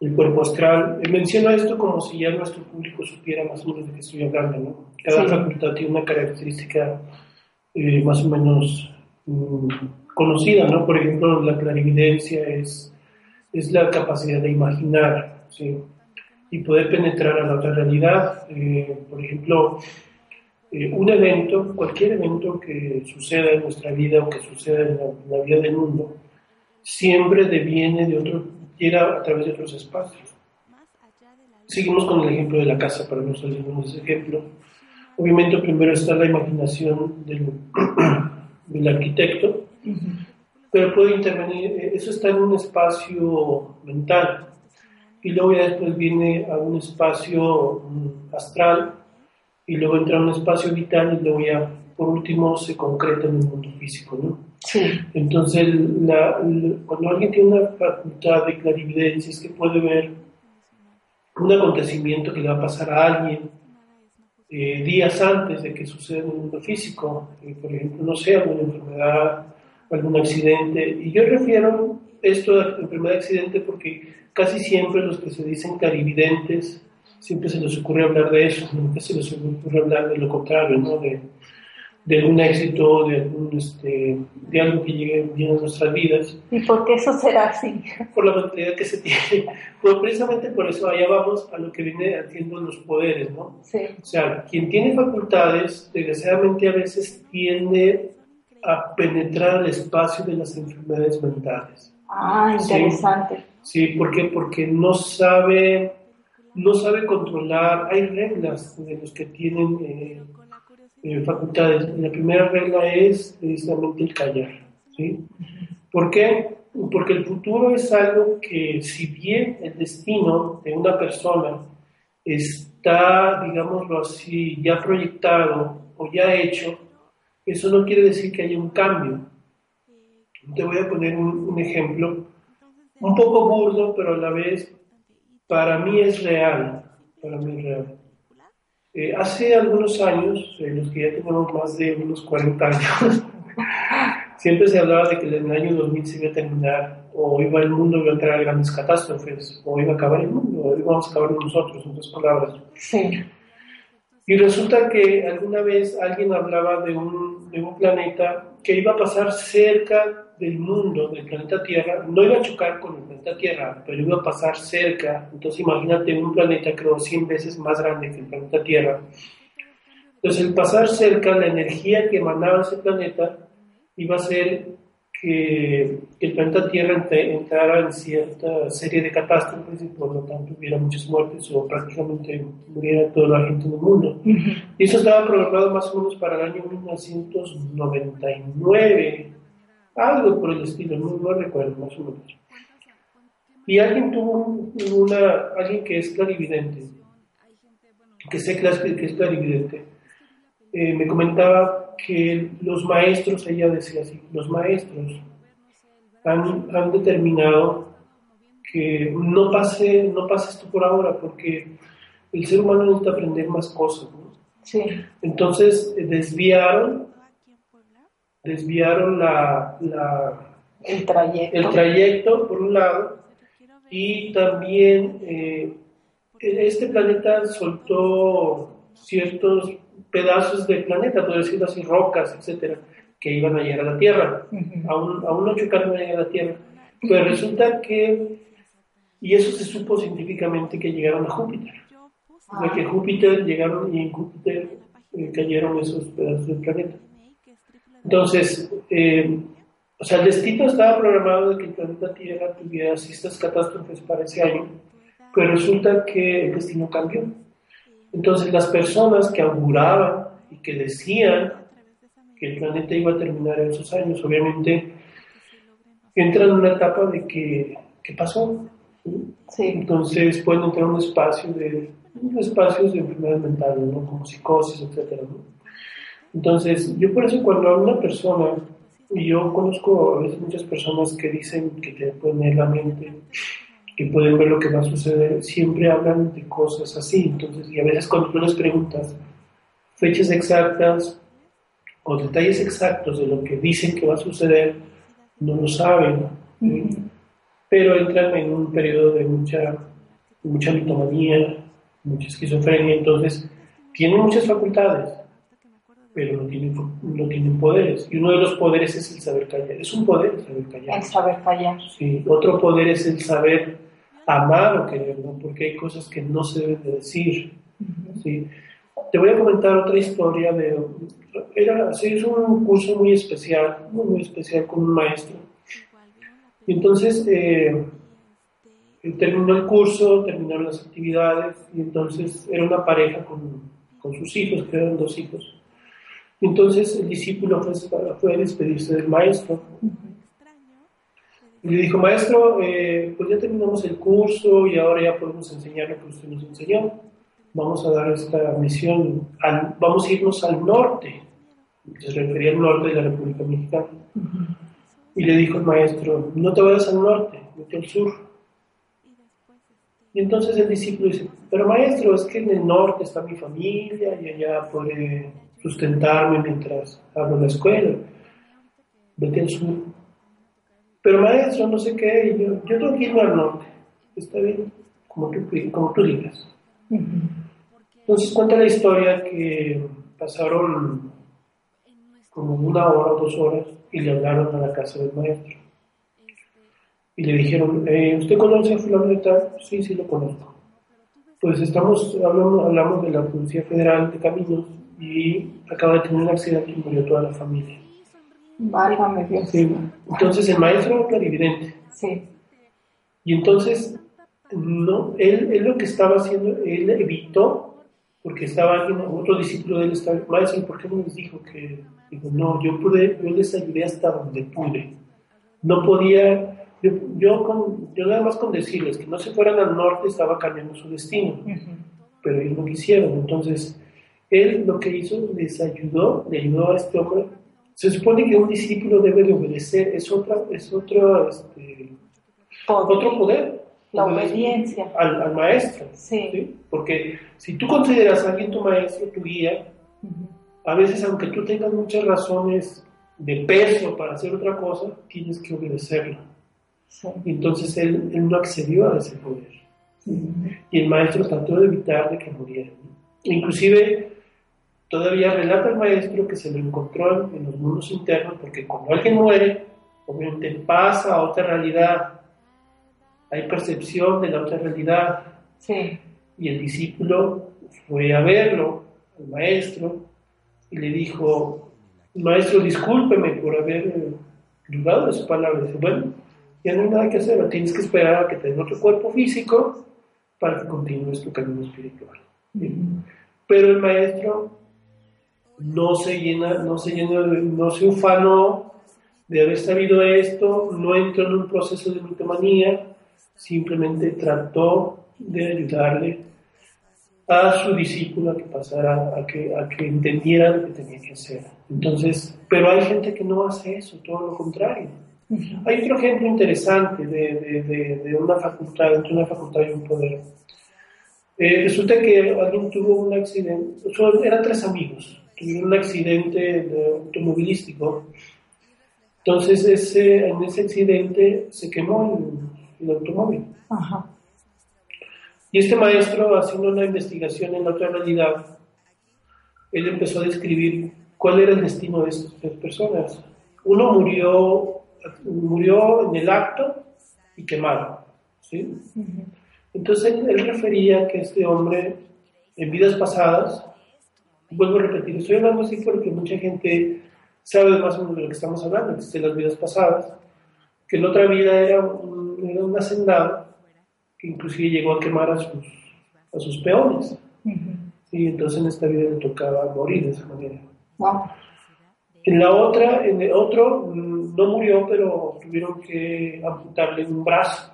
el cuerpo astral. Menciono esto como si ya nuestro público supiera más o menos de qué estoy hablando, ¿no? Cada facultad tiene una característica eh, más o menos mm, conocida, ¿no? Por ejemplo, la clarividencia es, es la capacidad de imaginar, ¿sí? Y poder penetrar a la otra realidad. Eh, por ejemplo, eh, un evento, cualquier evento que suceda en nuestra vida o que suceda en la, vida del mundo, siempre deviene de otro, llega a través de otros espacios. Seguimos con el ejemplo de la casa, para no salir de ese ejemplo. Obviamente primero está la imaginación del, del arquitecto, pero puede intervenir, eh, eso está en un espacio mental, y luego ya después viene a un espacio mm, astral, y luego entra a un espacio vital, y luego ya por último se concreta en el mundo físico, ¿no? Sí. Entonces, cuando alguien tiene una facultad de clarividencia, es que puede ver un acontecimiento que le va a pasar a alguien, eh, días antes de que suceda en el mundo físico, eh, por ejemplo, no sé, alguna enfermedad, algún accidente. Y yo refiero esto a enfermedad accidente porque casi siempre los que se dicen carividentes, siempre se les ocurre hablar de eso, nunca se les ocurre hablar de lo contrario, ¿no? De, de un éxito, de, este, de algo que llegue bien a nuestras vidas. ¿Y por qué eso será así? Por la mentalidad que se tiene. Pues precisamente por eso allá vamos a lo que viene haciendo los poderes, ¿no? Sí. O sea, quien tiene facultades, desgraciadamente a veces tiende a penetrar el espacio de las enfermedades mentales. Ah, interesante. Sí, ¿por qué? Porque no sabe, no sabe controlar, hay reglas de los que tienen... Eh, eh, facultades. La primera regla es precisamente el callar. ¿sí? ¿Por qué? Porque el futuro es algo que, si bien el destino de una persona está, digámoslo así, ya proyectado o ya hecho, eso no quiere decir que haya un cambio. Te voy a poner un, ejemplo un poco burdo, pero a la vez para mí es real. Para mí es real. Eh, hace algunos años, eh, los que ya tenemos más de unos 40 años, siempre se hablaba de que en el año 2000 se iba a terminar, o iba el mundo iba a entrar a grandes catástrofes, o iba a acabar el mundo, o íbamos a acabar nosotros, en otras palabras. Sí. Y resulta que alguna vez alguien hablaba de un, de un planeta que iba a pasar cerca del mundo, del planeta Tierra, no iba a chocar con el planeta Tierra, pero iba a pasar cerca. Entonces imagínate un planeta creo 100 veces más grande que el planeta Tierra. Entonces el pasar cerca, la energía que emanaba ese planeta iba a ser que el planeta Tierra entrara en cierta serie de catástrofes y por lo tanto hubiera muchas muertes o prácticamente muriera toda la gente del mundo. Y eso estaba programado más o menos para el año 1999 algo por el estilo, no, recuerdo más o menos. Y alguien tuvo una, alguien que es clarividente, que sé que es clarividente, eh, me comentaba que los maestros, ella decía así, los maestros han, han determinado que no pase, no pase esto por ahora, porque el ser humano necesita aprender más cosas. Sí. Entonces eh, desviaron desviaron la, el, trayecto. el trayecto, por un lado, y también eh, este planeta soltó ciertos pedazos del planeta, por decirlo así, rocas, etcétera, que iban a llegar a la Tierra. aún, aún no chocaron a llegar a la Tierra. Pero resulta que, y eso se supo científicamente, que llegaron a Júpiter. O sea, que Júpiter llegaron y en Júpiter eh, cayeron esos pedazos del planeta. Entonces, eh, o sea, el destino estaba programado de que el planeta Tierra tuviera estas catástrofes para ese año, pero resulta que el destino cambió. Entonces, las personas que auguraban y que decían que el planeta iba a terminar en esos años, obviamente entran en una etapa de que, ¿qué pasó? Sí. Entonces pueden entrar en un espacio de, espacios de enfermedades mentales, ¿no? como psicosis, etcétera, ¿no? Entonces, yo por eso cuando a una persona, y yo conozco a veces muchas personas que dicen que te pueden leer la mente, que pueden ver lo que va a suceder, siempre hablan de cosas así. Entonces, y a veces cuando tú les preguntas fechas exactas o detalles exactos de lo que dicen que va a suceder, no lo saben. Pero entran en un periodo de mucha, mucha mitomanía, mucha esquizofrenia, entonces tienen muchas facultades pero no tienen, no tienen poderes. Y uno de los poderes es el saber callar. Es un poder el saber callar. El saber callar. Sí. Otro poder es el saber amar o querer, ¿no? porque hay cosas que no se deben de decir. ¿sí? Te voy a comentar otra historia de... Era, sí, es un curso muy especial, muy, muy especial con un maestro. Y entonces eh, terminó el curso, terminaron las actividades y entonces era una pareja con, con sus hijos, que eran dos hijos. Entonces el discípulo fue, a despedirse del maestro. Y le dijo, maestro, eh, pues ya terminamos el curso y ahora ya podemos enseñar lo que usted nos enseñó. Vamos a dar esta misión, vamos a irnos al norte. Se refería al norte de la República Mexicana. Y le dijo el maestro, no te vayas al norte, vete al sur. Y entonces el discípulo dice, pero maestro, es que en el norte está mi familia y allá puede sustentarme mientras hago la escuela. Al sur. Pero maestro, no sé qué, yo, yo tengo que al norte. Está bien, como tú, como tú digas. Entonces cuenta la historia que pasaron como una hora dos horas y le hablaron a la casa del maestro. Y le dijeron, eh, ¿usted conoce a fulano de tal? Sí, sí lo conozco. Pues estamos, hablamos, hablamos de la Policía Federal de Caminos y acaba de tener un accidente y murió toda la familia. Válgame Dios. Sí. Entonces el maestro era clarividente. Sí. Y entonces, no, él, él, lo que estaba haciendo, él evitó, porque estaba alguien, otro discípulo de él, estaba, maestro, ¿por qué no les dijo que, dijo, no, yo pude, yo les ayudé hasta donde pude. No podía, yo, yo, con, yo nada más con decirles que no se fueran al norte estaba cambiando su destino pero ellos no quisieron. Entonces, él lo que hizo, les ayudó, le ayudó a este hombre. Se supone que un discípulo debe de obedecer, es, otra, es otro, este, otro poder. La obediencia. Al, maestro. Sí. Porque si tú consideras a alguien tu maestro, tu guía, a veces aunque tú tengas muchas razones de peso para hacer otra cosa, tienes que obedecerlo. Entonces él, él, no accedió a ese poder. Y el maestro trató de evitar de que muriera. Inclusive todavía relata el maestro que se lo encontró en, los mundos internos, porque cuando alguien muere, obviamente pasa a otra realidad. Hay percepción de la otra realidad. Y el discípulo fue a verlo, al maestro, y le dijo, maestro, discúlpeme por haber dudado de su palabra. Dice, bueno, ya no hay nada que hacer, tienes que esperar a que te den otro cuerpo físico para que continúes tu camino espiritual. Pero el maestro no se llena, no se llena, no se ufanó de haber sabido esto, no entró en un proceso de mitomanía, simplemente trató de ayudarle a su discípulo a que pasara, a que, a que entendiera lo que tenía que hacer. Entonces, pero hay gente que no hace eso, todo lo contrario. Hay otro ejemplo interesante de, de, de, una facultad, entre una facultad y un poder. Eh, resulta que alguien tuvo un accidente, eran tres amigos, tuvieron un accidente automovilístico. Entonces, ese, en ese accidente se quemó el, el automóvil. Ajá. Y este maestro, haciendo una investigación en otra realidad, él empezó a describir cuál era el destino de estas tres personas. Uno murió, murió en el acto y quemado. ¿sí? Entonces él, refería que este hombre, en vidas pasadas, vuelvo a repetir, estoy hablando así porque mucha gente sabe más o menos de lo que estamos hablando, de las vidas pasadas, que en otra vida era un, era un hacendado que inclusive llegó a quemar a sus, a sus peones. Y entonces en esta vida le tocaba morir de esa manera. En la otra, en el otro, no murió, pero tuvieron que amputarle un brazo.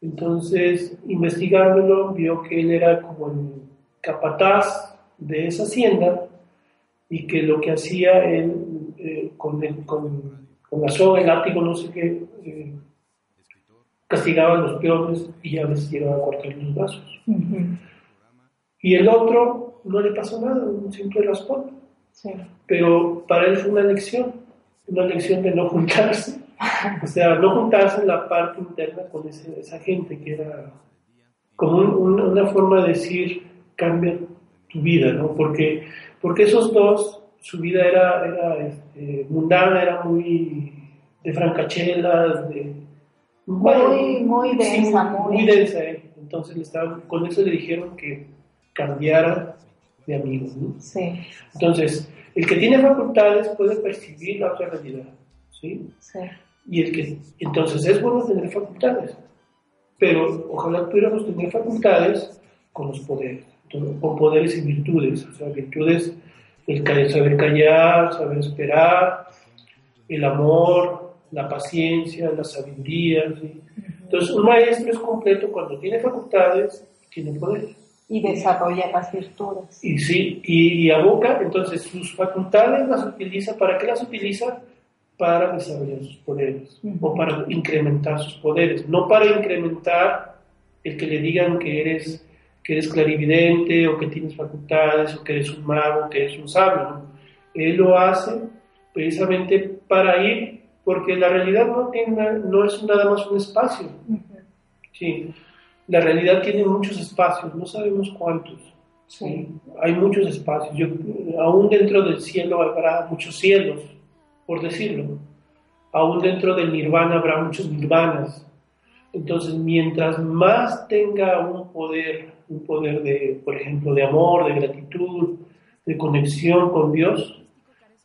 Entonces, investigándolo, vio que él era como el capataz de esa hacienda y que lo que hacía él eh, con, con, con, la soga, el látigo, no sé qué, eh, castigaba a los peones y a veces llegaba a cortar los brazos. Y el otro no le pasó nada, un simple raspón. Pero para él fue una lección, una lección de no juntarse. o sea, no juntarse en la parte interna con esa gente que era como una forma de decir, cambia tu vida, ¿no? Porque, porque esos dos, su vida era, era este, mundana, era muy de francachelas, de, muy, muy densa. muy, densa. ¿eh? Entonces con eso le dijeron que cambiara de amigos. Sí. Entonces, el que tiene facultades puede percibir la otra realidad. ¿sí? Sí. Y el que, entonces es bueno tener facultades, pero ojalá pudiéramos tener facultades con los poderes, con poderes y virtudes, o sea, virtudes, el saber callar, saber esperar, el amor, la paciencia, la sabiduría. Entonces, un maestro es completo cuando tiene facultades, tiene poder. Y desarrolla las virtudes. Y sí, y, aboca, entonces sus facultades las utiliza, ¿para qué las utiliza? Para desarrollar sus poderes o para incrementar sus poderes, no para incrementar el que le digan que eres, que eres clarividente o que tienes facultades o que eres un mago, que eres un sabio. Él lo hace precisamente para ir porque la realidad no, tiene, no es nada más un espacio. Sí, la realidad tiene muchos espacios, no sabemos cuántos. Sí. Hay muchos espacios. Yo, aún dentro del cielo habrá muchos cielos, por decirlo. Aún dentro del nirvana habrá muchos nirvanas. Entonces, mientras más tenga un poder, un poder de, por ejemplo, de amor, de gratitud, de conexión con Dios,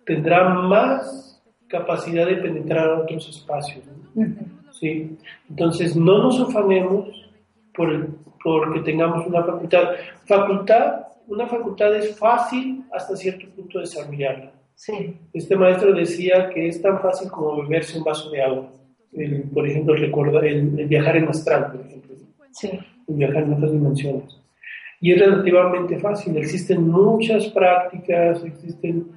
tendrá más capacidad de penetrar a otros espacios. ¿sí? Entonces, no nos afanemos por el, porque tengamos una facultad. Facultad, una facultad es fácil hasta cierto punto desarrollarla. Sí. Este maestro decía que es tan fácil como beberse un vaso de agua. Por ejemplo, el, el, viajar en astral, por ejemplo. Sí. El viajar en otras dimensiones. y es relativamente fácil. Existen muchas prácticas, existen,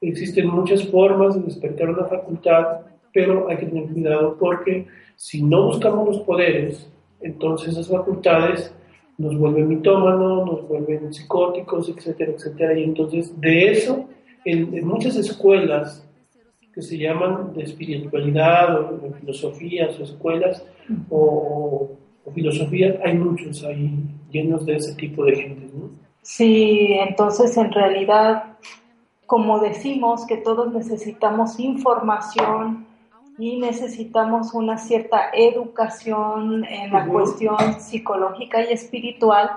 existen muchas formas de despertar una facultad, pero hay que tener cuidado porque si no buscamos los poderes, entonces esas facultades nos vuelven mitómanos, nos vuelven psicóticos, etcétera, etcétera. Y entonces de eso, en, muchas escuelas que se llaman de espiritualidad o, filosofías o escuelas o, filosofía, hay muchos ahí llenos de ese tipo de gente. ¿no? Sí, entonces en realidad, como decimos que todos necesitamos información, y necesitamos una cierta educación en la cuestión psicológica y espiritual,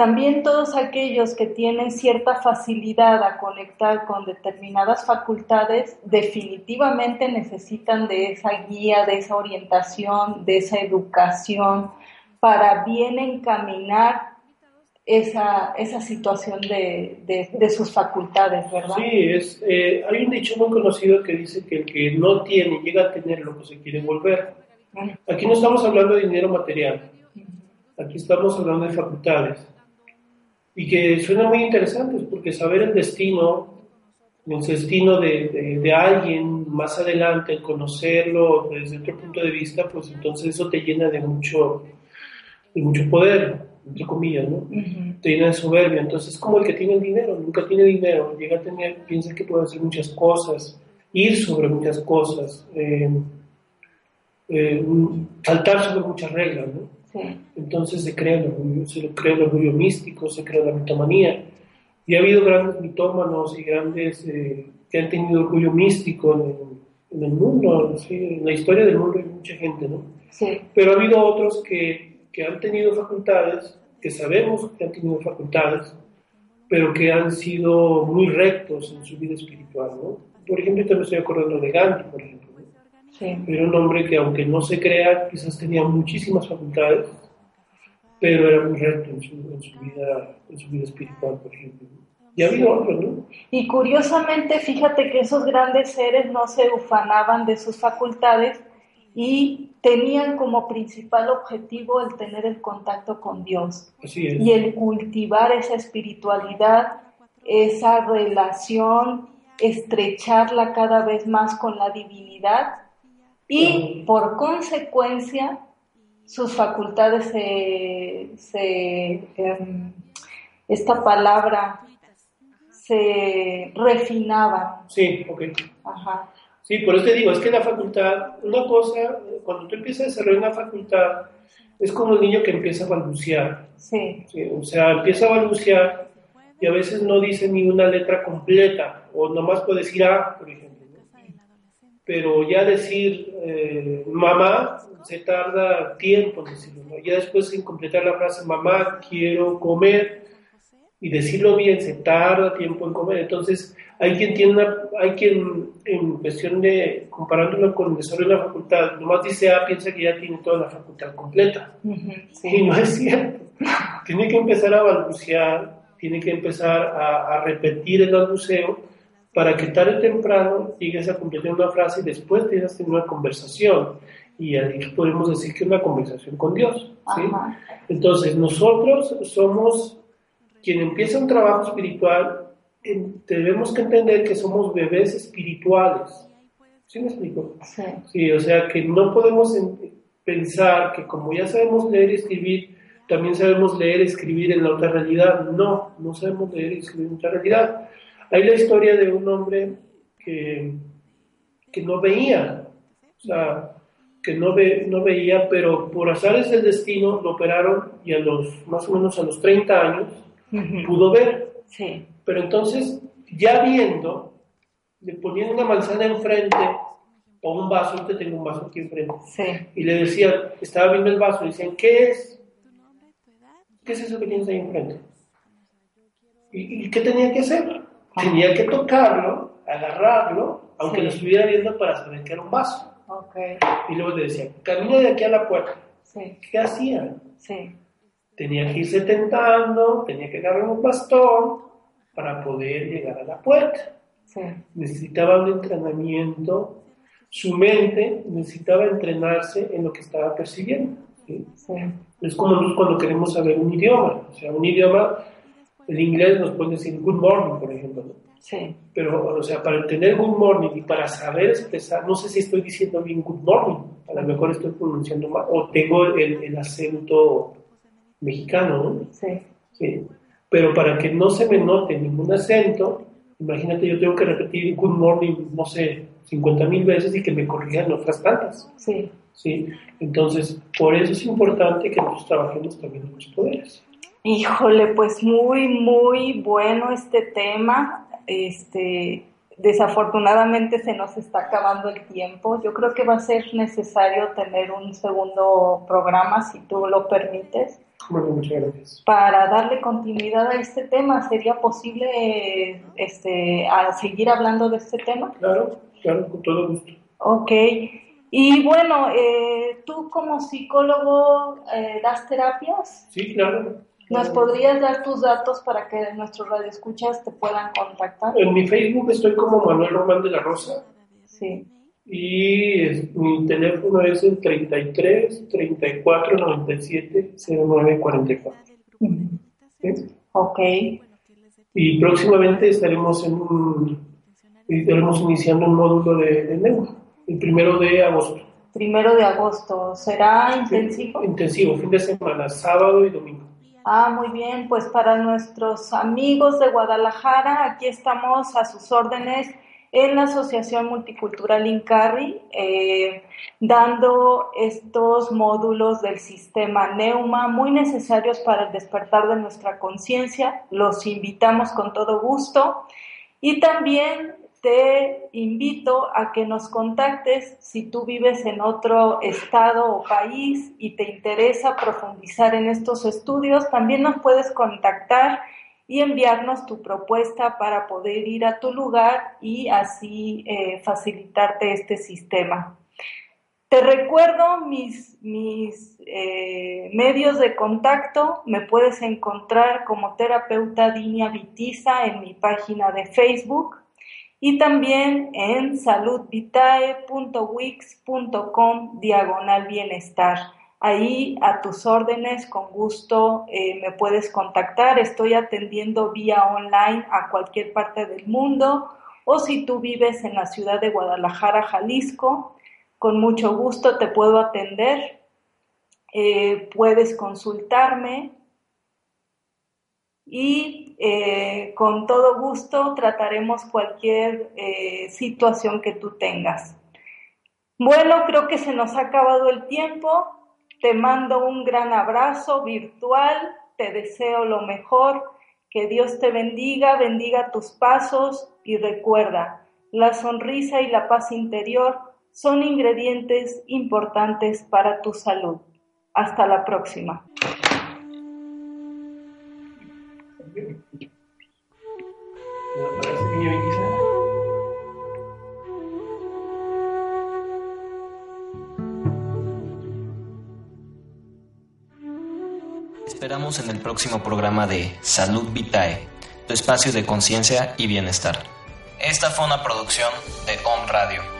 también todos aquellos que tienen cierta facilidad a conectar con determinadas facultades definitivamente necesitan de esa guía, de esa orientación, de esa educación para bien encaminar esa, esa situación de, de, sus facultades, ¿verdad? Sí, es, eh, hay un dicho muy conocido que dice que el que no tiene llega a tener lo que se quiere volver. Aquí no estamos hablando de dinero material, aquí estamos hablando de facultades. Y que suena muy interesante porque saber el destino, el destino de, de, alguien más adelante, conocerlo desde otro punto de vista, pues entonces eso te llena de mucho, de mucho poder entre comillas, ¿no? Tiene de soberbia. Entonces, es como el que tiene el dinero, nunca tiene dinero, llega a tener, piensa que puede hacer muchas cosas, ir sobre muchas cosas, eh, eh, saltar sobre muchas reglas, ¿no? Entonces se crea, el orgullo, se crea el orgullo místico, se crea la mitomanía. Y ha habido grandes mitómanos y grandes eh, que han tenido orgullo místico en, el mundo, en la historia del mundo hay mucha gente, ¿no? Sí. Pero ha habido otros que que han tenido facultades, que sabemos que han tenido facultades, pero que han sido muy rectos en su vida espiritual, ¿no? Por ejemplo, yo me estoy acordando de Gandhi, por ejemplo. Sí. Era un hombre que, aunque no se crea, quizás tenía muchísimas facultades, pero era muy recto en su, en su vida, en su vida espiritual, por ejemplo. Y ha habido otros, ¿no? Y curiosamente, fíjate que esos grandes seres no se ufanaban de sus facultades y tenían como principal objetivo el tener el contacto con Dios y el cultivar esa espiritualidad, esa relación, estrecharla cada vez más con la divinidad y por consecuencia sus facultades se, se em, esta palabra se refinaban. Sí, ok. Ajá. Sí, por eso te digo, es que la facultad, una cosa, cuando tú empiezas a desarrollar una facultad, es como el niño que empieza a balbucear. Sí. O sea, empieza a balbucear y a veces no dice ni una letra completa, o nomás puede decir A, por ejemplo. Pero ya decir eh, mamá se tarda tiempo en decirlo. Ya después en completar la frase mamá quiero comer y decirlo bien se tarda tiempo en comer. Entonces, hay quien tiene una, hay quien en cuestión de comparándolo con el desarrollo de la facultad, nomás dice A, piensa que ya tiene toda la facultad completa. Y no es cierto. tiene que empezar a balbucear, tiene que empezar a, repetir el balbuceo para que tarde o temprano llegues a completar una frase y después tengas una conversación. Y ahí podemos decir que es una conversación con Dios. ¿sí? Entonces, nosotros somos quien empieza un trabajo espiritual, tenemos que entender que somos bebés espirituales. ¿Sí me explico? Sí. o sea, que no podemos pensar que como ya sabemos leer y escribir, también sabemos leer y escribir en la otra realidad. No, no sabemos leer y escribir en otra realidad. Hay la historia de un hombre que, que no veía, o sea, que no, ve, no veía, pero por azares del destino lo operaron y a los, más o menos a los 30 años, pudo ver. Sí. Pero entonces, ya viendo, le ponían una manzana enfrente o un vaso, yo tengo un vaso aquí enfrente, sí. y le decían, estaba viendo el vaso, y decían, ¿qué es? ¿Qué es eso que tienes ahí enfrente? ¿Y, qué tenía que hacer? Tenía que tocarlo, agarrarlo, aunque lo estuviera viendo para saber que era un vaso. Okay. Y luego le decían, camina de aquí a la puerta. Sí. ¿Qué hacían? Sí tenía que irse tentando, tenía que agarrar un bastón para poder llegar a la puerta. Necesitaba un entrenamiento, su mente necesitaba entrenarse en lo que estaba percibiendo. Es como cuando queremos saber un idioma. O sea, un idioma, el inglés nos puede decir good morning, por ejemplo. Sí. Pero, o sea, para entender good morning y para saber expresar, no sé si estoy diciendo bien good morning, a lo mejor estoy pronunciando mal, o tengo el, el acento mexicano, ¿no? Sí. sí. Pero para que no se me note ningún acento, imagínate, yo tengo que repetir good morning, no sé, 50 mil veces y que me corrijan otras tantas. Sí. ¿sí? Entonces, por eso es importante que nosotros trabajemos también en los poderes. Híjole, pues muy, muy bueno este tema. Este, desafortunadamente se nos está acabando el tiempo. Yo creo que va a ser necesario tener un segundo programa, si tú lo permites. Bueno, muchas gracias. Para darle continuidad a este tema, ¿sería posible este, a seguir hablando de este tema? Claro, claro, con todo gusto. Ok. Y bueno, eh, ¿tú como psicólogo eh, das terapias? Sí, claro. ¿Nos podrías dar tus datos para que nuestros radioescuchas te puedan contactar? En mi Facebook estoy como Manuel Román de la Rosa. Sí. Y es, mi teléfono es el 33 34 97 09 44. ¿Sí? Ok. Y próximamente estaremos en un, estaremos iniciando un módulo de, de lengua, el primero de agosto. Primero de agosto. ¿Será intensivo? Intensivo, fin de semana, sábado y domingo. Ah, muy bien, pues para nuestros amigos de Guadalajara, aquí estamos a sus órdenes en la Asociación Multicultural Incarri, eh, dando estos módulos del sistema Neuma muy necesarios para el despertar de nuestra conciencia. Los invitamos con todo gusto y también te invito a que nos contactes si tú vives en otro estado o país y te interesa profundizar en estos estudios. También nos puedes contactar y enviarnos tu propuesta para poder ir a tu lugar y así eh, facilitarte este sistema. Te recuerdo mis, mis eh, medios de contacto. Me puedes encontrar como terapeuta Dinia Vitiza en mi página de Facebook y también en saludvitae.wix.com diagonal bienestar. Ahí a tus órdenes, con gusto eh, me puedes contactar. Estoy atendiendo vía online a cualquier parte del mundo o si tú vives en la ciudad de Guadalajara, Jalisco, con mucho gusto te puedo atender. Eh, puedes consultarme y eh, con todo gusto trataremos cualquier eh, situación que tú tengas. Bueno, creo que se nos ha acabado el tiempo. Te mando un gran abrazo virtual, te deseo lo mejor, que Dios te bendiga, bendiga tus pasos y recuerda, la sonrisa y la paz interior son ingredientes importantes para tu salud. Hasta la próxima. Esperamos en el próximo programa de Salud Vitae, tu espacio de conciencia y bienestar. Esta fue una producción de Home Radio.